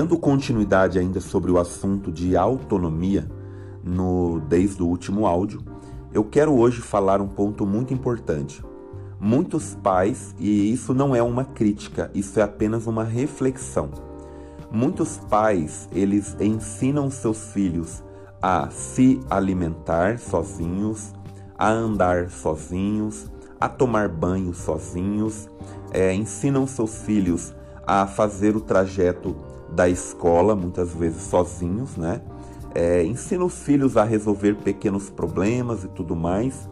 Dando continuidade ainda sobre o assunto de autonomia, no desde o último áudio, eu quero hoje falar um ponto muito importante. Muitos pais, e isso não é uma crítica, isso é apenas uma reflexão. Muitos pais, eles ensinam seus filhos a se alimentar sozinhos, a andar sozinhos, a tomar banho sozinhos, é, ensinam seus filhos a fazer o trajeto da escola, muitas vezes sozinhos, né? É, ensina os filhos a resolver pequenos problemas e tudo mais.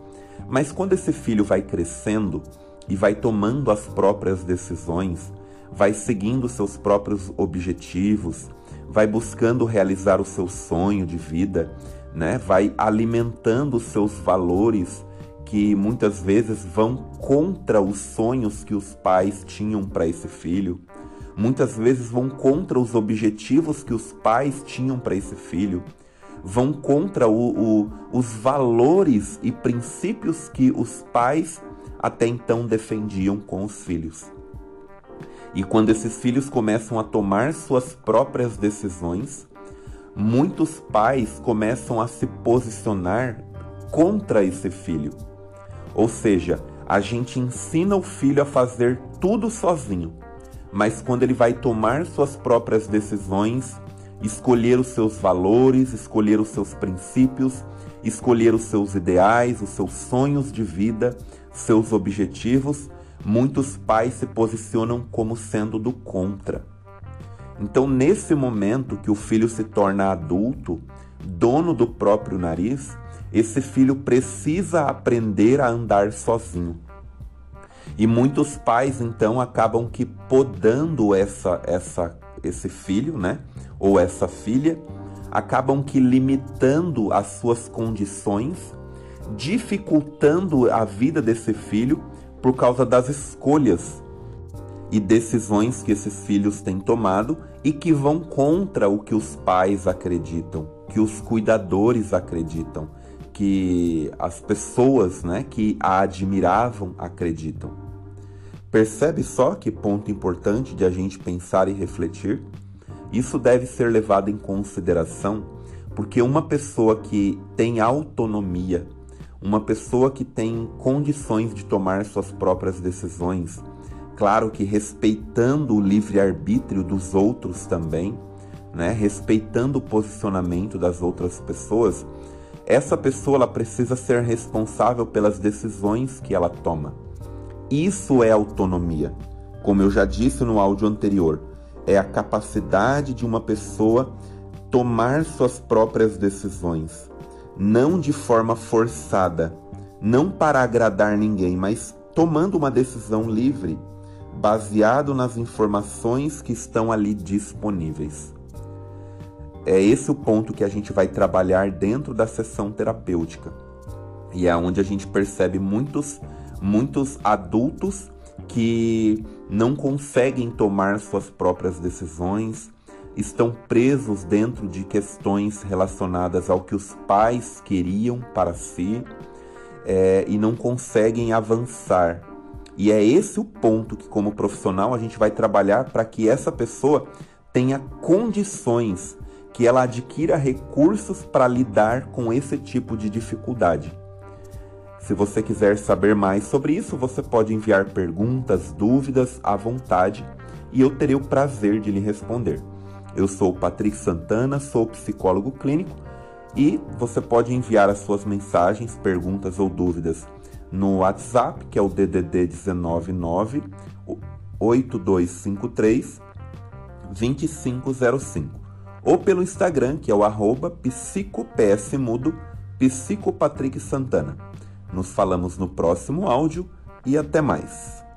Mas quando esse filho vai crescendo e vai tomando as próprias decisões, vai seguindo seus próprios objetivos, vai buscando realizar o seu sonho de vida, né? Vai alimentando os seus valores que muitas vezes vão contra os sonhos que os pais tinham para esse filho, muitas vezes vão contra os objetivos que os pais tinham para esse filho, vão contra o, o, os valores e princípios que os pais até então defendiam com os filhos. E quando esses filhos começam a tomar suas próprias decisões, muitos pais começam a se posicionar contra esse filho ou seja, a gente ensina o filho a fazer tudo sozinho, mas quando ele vai tomar suas próprias decisões, escolher os seus valores, escolher os seus princípios, escolher os seus ideais, os seus sonhos de vida, seus objetivos, muitos pais se posicionam como sendo do contra. Então, nesse momento que o filho se torna adulto, dono do próprio nariz, esse filho precisa aprender a andar sozinho. E muitos pais então acabam que podando essa essa esse filho, né? Ou essa filha, acabam que limitando as suas condições, dificultando a vida desse filho por causa das escolhas e decisões que esses filhos têm tomado e que vão contra o que os pais acreditam, que os cuidadores acreditam que as pessoas né, que a admiravam acreditam. Percebe só que ponto importante de a gente pensar e refletir? Isso deve ser levado em consideração porque uma pessoa que tem autonomia, uma pessoa que tem condições de tomar suas próprias decisões, claro que respeitando o livre-arbítrio dos outros também, né, respeitando o posicionamento das outras pessoas, essa pessoa ela precisa ser responsável pelas decisões que ela toma. Isso é autonomia. Como eu já disse no áudio anterior, é a capacidade de uma pessoa tomar suas próprias decisões, não de forma forçada, não para agradar ninguém, mas tomando uma decisão livre, baseado nas informações que estão ali disponíveis. É esse o ponto que a gente vai trabalhar dentro da sessão terapêutica. E é onde a gente percebe muitos, muitos adultos que não conseguem tomar suas próprias decisões, estão presos dentro de questões relacionadas ao que os pais queriam para si é, e não conseguem avançar. E é esse o ponto que, como profissional, a gente vai trabalhar para que essa pessoa tenha condições que ela adquira recursos para lidar com esse tipo de dificuldade. Se você quiser saber mais sobre isso, você pode enviar perguntas, dúvidas à vontade e eu terei o prazer de lhe responder. Eu sou Patrick Santana, sou psicólogo clínico e você pode enviar as suas mensagens, perguntas ou dúvidas no WhatsApp, que é o DDD 199 8253 2505 ou pelo Instagram, que é o arroba psicopsmudo, Santana. Nos falamos no próximo áudio e até mais.